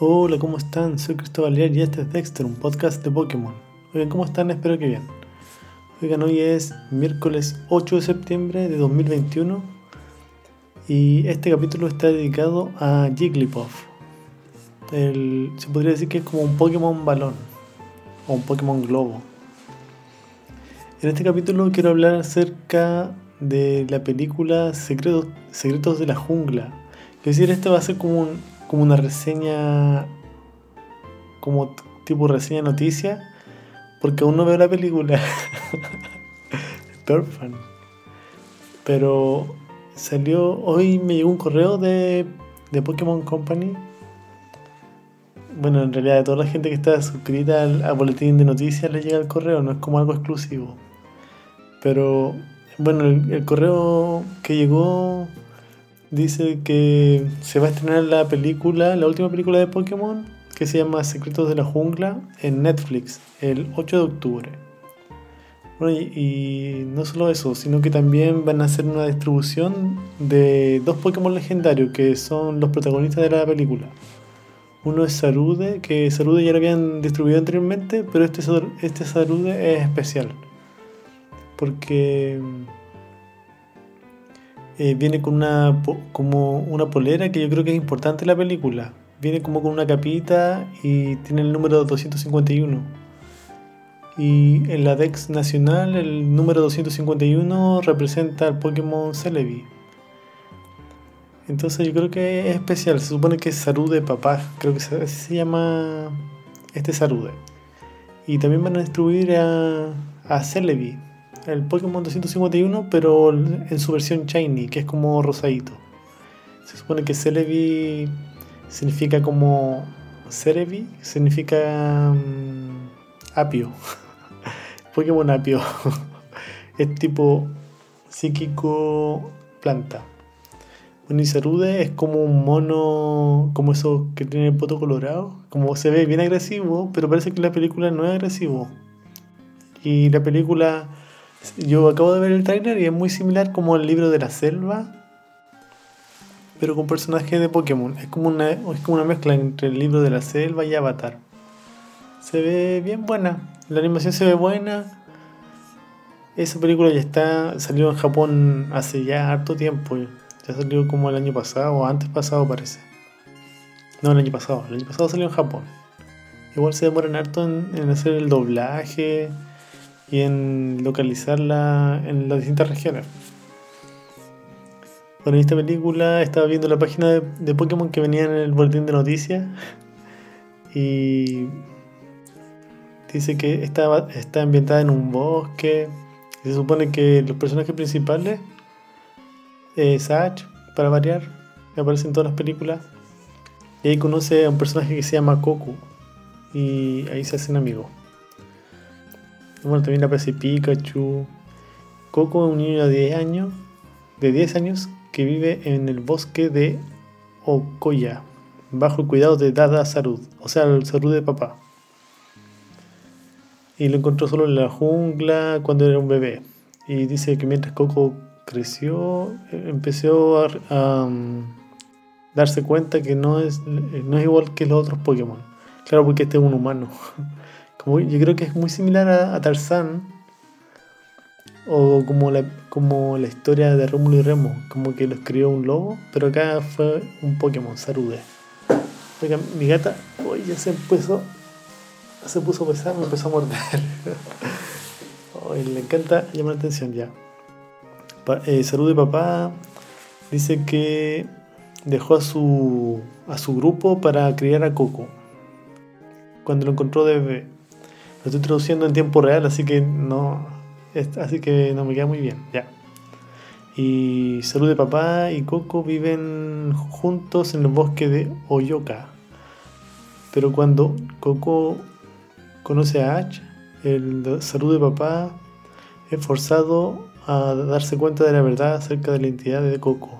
Hola, ¿cómo están? Soy Cristóbal Lier y este es Dexter, un podcast de Pokémon. Oigan, ¿cómo están? Espero que bien. Oigan, hoy es miércoles 8 de septiembre de 2021 y este capítulo está dedicado a Jigglypuff. El, se podría decir que es como un Pokémon balón o un Pokémon globo. En este capítulo quiero hablar acerca de la película Secretos, Secretos de la Jungla. Es decir, esto va a ser como un, como una reseña, como tipo reseña noticia, porque aún no veo la película. Perfect. Pero salió, hoy me llegó un correo de, de Pokémon Company. Bueno, en realidad de toda la gente que está suscrita al, boletín de noticias le llega el correo, no es como algo exclusivo. Pero bueno, el correo que llegó dice que se va a estrenar la película, la última película de Pokémon, que se llama Secretos de la Jungla, en Netflix, el 8 de octubre. Bueno, y, no solo eso, sino que también van a hacer una distribución de dos Pokémon legendarios que son los protagonistas de la película. Uno es Sarude, que Sarude ya lo habían distribuido anteriormente, pero este, este es especial. Porque eh, viene con una, como una polera que yo creo que es importante en la película. Viene como con una capita y tiene el número 251. Y en la Dex nacional el número 251 representa al Pokémon Celebi. Entonces yo creo que es especial. Se supone que es Sarude Papá. Creo que así se llama este Sarude. Y también van a distribuir a, a Celebi el Pokémon 251, pero en su versión shiny, que es como rosadito. Se supone que Celebi significa como. Cerebi significa. Um, apio. Pokémon apio. es tipo psíquico planta. Bueno, y Sarude es como un mono, como eso que tiene el poto colorado. Como se ve bien agresivo, pero parece que la película no es agresivo. Y la película yo acabo de ver el trailer y es muy similar como el libro de la selva, pero con personajes de Pokémon. Es como una, es como una mezcla entre el libro de la selva y Avatar. Se ve bien buena, la animación se ve buena. Esa película ya está, salió en Japón hace ya harto tiempo. Ya salió como el año pasado, o antes pasado parece. No, el año pasado. El año pasado salió en Japón. Igual se demoran harto en hacer el doblaje y en localizarla en las distintas regiones. Bueno, en esta película estaba viendo la página de, Pokémon que venía en el boletín de noticias y dice que está, está ambientada en un bosque. Y se supone que los personajes principales, es Ash, para variar, aparece en todas las películas. Y ahí conoce a un personaje que se llama Koku. Y ahí se hacen amigos. Bueno, también aparece Pikachu. Coco es un niño de 10 años, de 10 años que vive en el bosque de Okoya, bajo el cuidado de Dada Sarud, o sea, el Sarud de papá. Y lo encontró solo en la jungla cuando era un bebé. Y dice que mientras Coco creció, empezó a, um, darse cuenta que no es, no es igual que los otros Pokémon. Claro, porque este es un humano. yo creo que es muy similar a, Tarzán. O como la, como la historia de Rómulo y Remo, como que lo escribió un lobo, pero acá fue un Pokémon, Sarude. Oiga, mi gata, hoy ya se empezó, se puso pesada, me empezó a morder. le encanta llamar la atención ya. Eh, Sarude papá dice que dejó a su, a su grupo para criar a Coco. Cuando lo encontró de bebé. Lo estoy traduciendo en tiempo real, así que no, así que no me queda muy bien. Ya. Y Salud de Papá y Coco viven juntos en el bosque de Oyoka. Pero cuando Coco conoce a Ash, el Salud de Papá es forzado a darse cuenta de la verdad acerca de la identidad de Coco.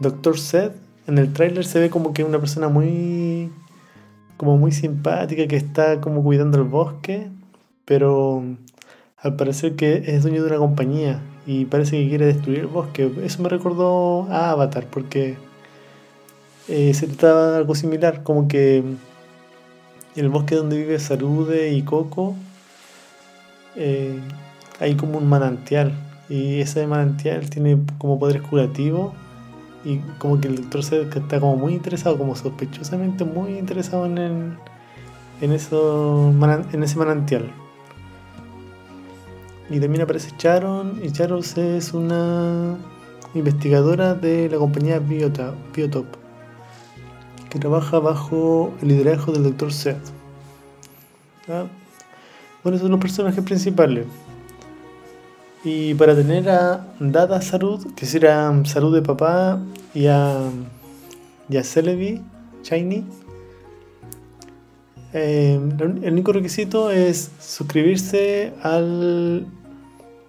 Doctor Seth en el tráiler se ve como que una persona muy como muy simpática que está como cuidando el bosque, pero al parecer que es dueño de una compañía y parece que quiere destruir el bosque. Eso me recordó a Avatar porque eh, se trataba de algo similar, como que el bosque donde vive Sarude y Coco eh, hay como un manantial y ese manantial tiene como poderes curativos y como que el doctor Zed está como muy interesado, como sospechosamente muy interesado en, el, en, eso, en ese manantial. Y también aparece Charon, y Charon es una investigadora de la compañía Biotop, que trabaja bajo el liderazgo del Dr. Seth. Bueno, son los personajes principales. Y para tener a Dada Sarud, que será Sarud de papá, y a, y a Celebi, Shiny, eh, el único requisito es suscribirse al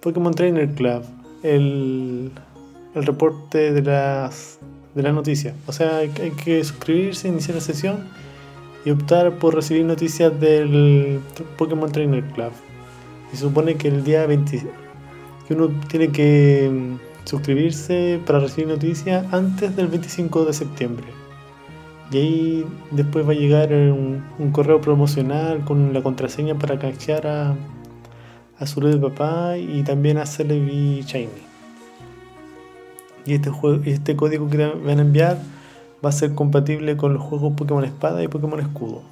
Pokémon Trainer Club, el, el reporte de las, de las noticias. O sea, hay, que suscribirse, iniciar la sesión y optar por recibir noticias del Pokémon Trainer Club. Y supone que el día 20, que uno tiene que mm, suscribirse para recibir noticias antes del 25 de septiembre. Y ahí después va a llegar un, correo promocional con la contraseña para canjear a, a su de papá y también a Celebi Shiny. Y este, juego, este código que van a enviar va a ser compatible con los juegos Pokémon Espada y Pokémon Escudo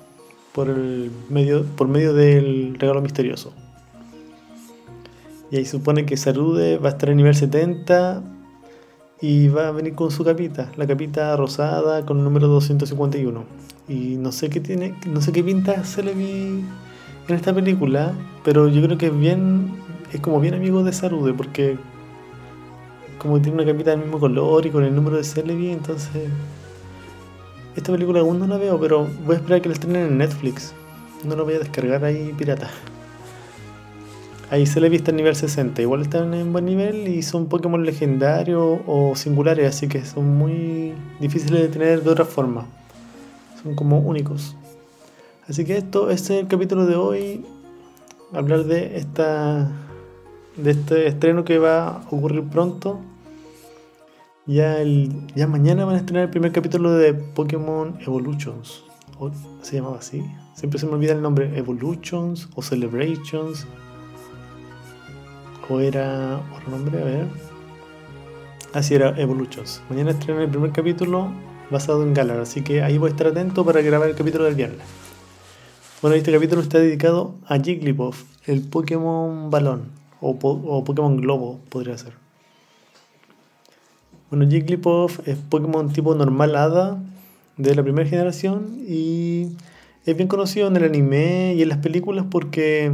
por, el medio, por medio del regalo misterioso. Y ahí supone que Sarude va a estar en nivel 70 y va a venir con su capita, la capita rosada con el número 251. Y no sé qué tiene, no sé qué pinta se le vi en esta película, pero yo creo que es bien, es como bien amigo de Sarude, porque como tiene una capita del mismo color y con el número de Celebi, entonces esta película aún no la veo, pero voy a esperar que la estrenen en Netflix. No la voy a descargar ahí pirata. Ahí se le viste el nivel 60. Igual están en buen nivel y son Pokémon legendarios o singulares, así que son muy difíciles de tener de otra forma. Son como únicos. Así que esto este es el capítulo de hoy. Hablar de esta. de este estreno que va a ocurrir pronto. Ya, el, ya mañana van a estrenar el primer capítulo de Pokémon Evolutions. ¿Se llamaba así? Siempre se me olvida el nombre. Evolutions o Celebrations o era otro nombre, a ver. Así era Evolutions. Mañana estreno el primer capítulo basado en Galar, así que ahí voy a estar atento para grabar el capítulo del viernes. Bueno, este capítulo está dedicado a Jigglypuff, el Pokémon balón, o, o Pokémon globo podría ser. Bueno, Jigglypuff es Pokémon tipo normal hada de la primera generación y es bien conocido en el anime y en las películas porque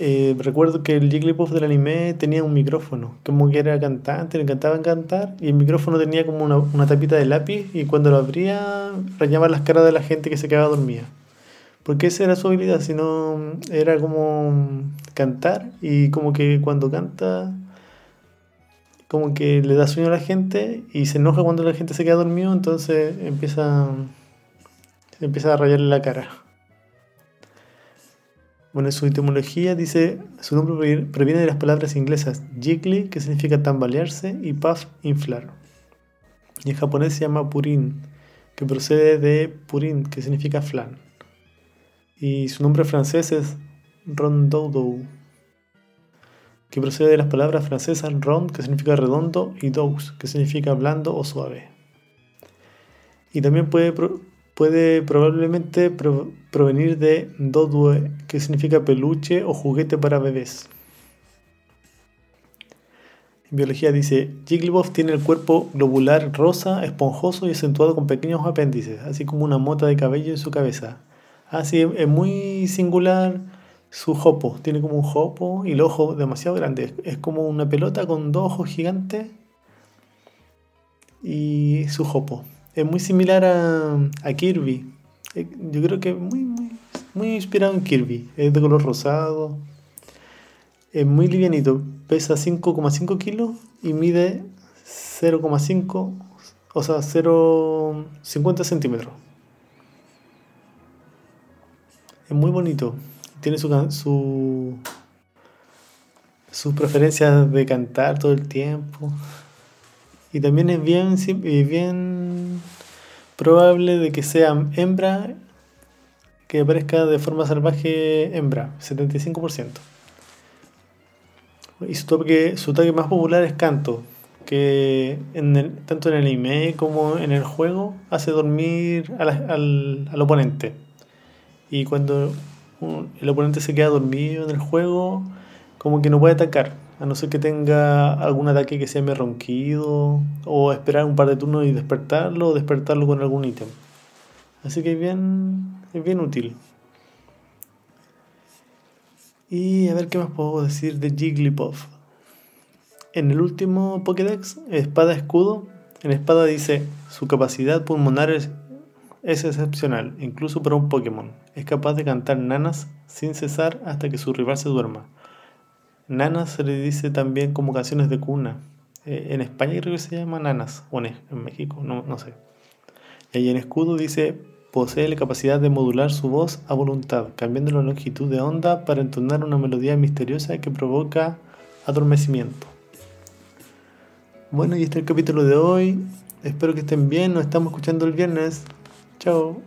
eh, recuerdo que el Jigglypuff del anime tenía un micrófono, como que era cantante, le encantaba cantar, y el micrófono tenía como una, tapita de lápiz, y cuando lo abría, rayaba las caras de la gente que se quedaba dormida. Porque esa era su habilidad, sino era como cantar, y como que cuando canta, como que le da sueño a la gente, y se enoja cuando la gente se queda dormido, entonces empieza, empieza a rayarle la cara. Bueno, su etimología dice, su nombre proviene de las palabras inglesas jiggly, que significa tambalearse, y puff, inflar. Y en japonés se llama purin, que procede de purin, que significa flan. Y su nombre francés es rondoudou, que procede de las palabras francesas rond, que significa redondo, y dous, que significa blando o suave. Y también puede puede probablemente provenir de dodue, que significa peluche o juguete para bebés. En biología dice, Jigglypuff tiene el cuerpo globular rosa, esponjoso y acentuado con pequeños apéndices, así como una mota de cabello en su cabeza. Así es muy singular su jopo, tiene como un jopo y el ojo demasiado grande, es como una pelota con dos ojos gigantes y su jopo es muy similar a, Kirby. Eh, yo creo que muy, muy, muy inspirado en Kirby. Es de color rosado. Es muy livianito. Pesa 5,5 kilos y mide 0,5, o sea, 0,50 centímetros. Es muy bonito. Tiene su, su, sus preferencias de cantar todo el tiempo. Y también es bien, bien probable de que sea hembra que aparezca de forma salvaje hembra, 75%. Y su toque, su toque más popular es canto, que en tanto en el anime como en el juego hace dormir al, al, oponente. Y cuando el oponente se queda dormido en el juego, como que no puede atacar, a no ser que tenga algún ataque que sea me ronquido, o esperar un par de turnos y despertarlo, o despertarlo con algún ítem. Así que es bien, es bien útil. Y a ver qué más puedo decir de Jigglypuff. En el último Pokédex, Espada Escudo, en Espada dice, su capacidad pulmonar es, excepcional, incluso para un Pokémon. Es capaz de cantar nanas sin cesar hasta que su rival se duerma. Nanas se le dice también como canciones de cuna. Eh, en España creo que se llama nanas, o en, México, no, no sé. Y en escudo dice, posee la capacidad de modular su voz a voluntad, cambiando la longitud de onda para entonar una melodía misteriosa que provoca adormecimiento. Bueno, y este es el capítulo de hoy. Espero que estén bien. Nos estamos escuchando el viernes. Chao.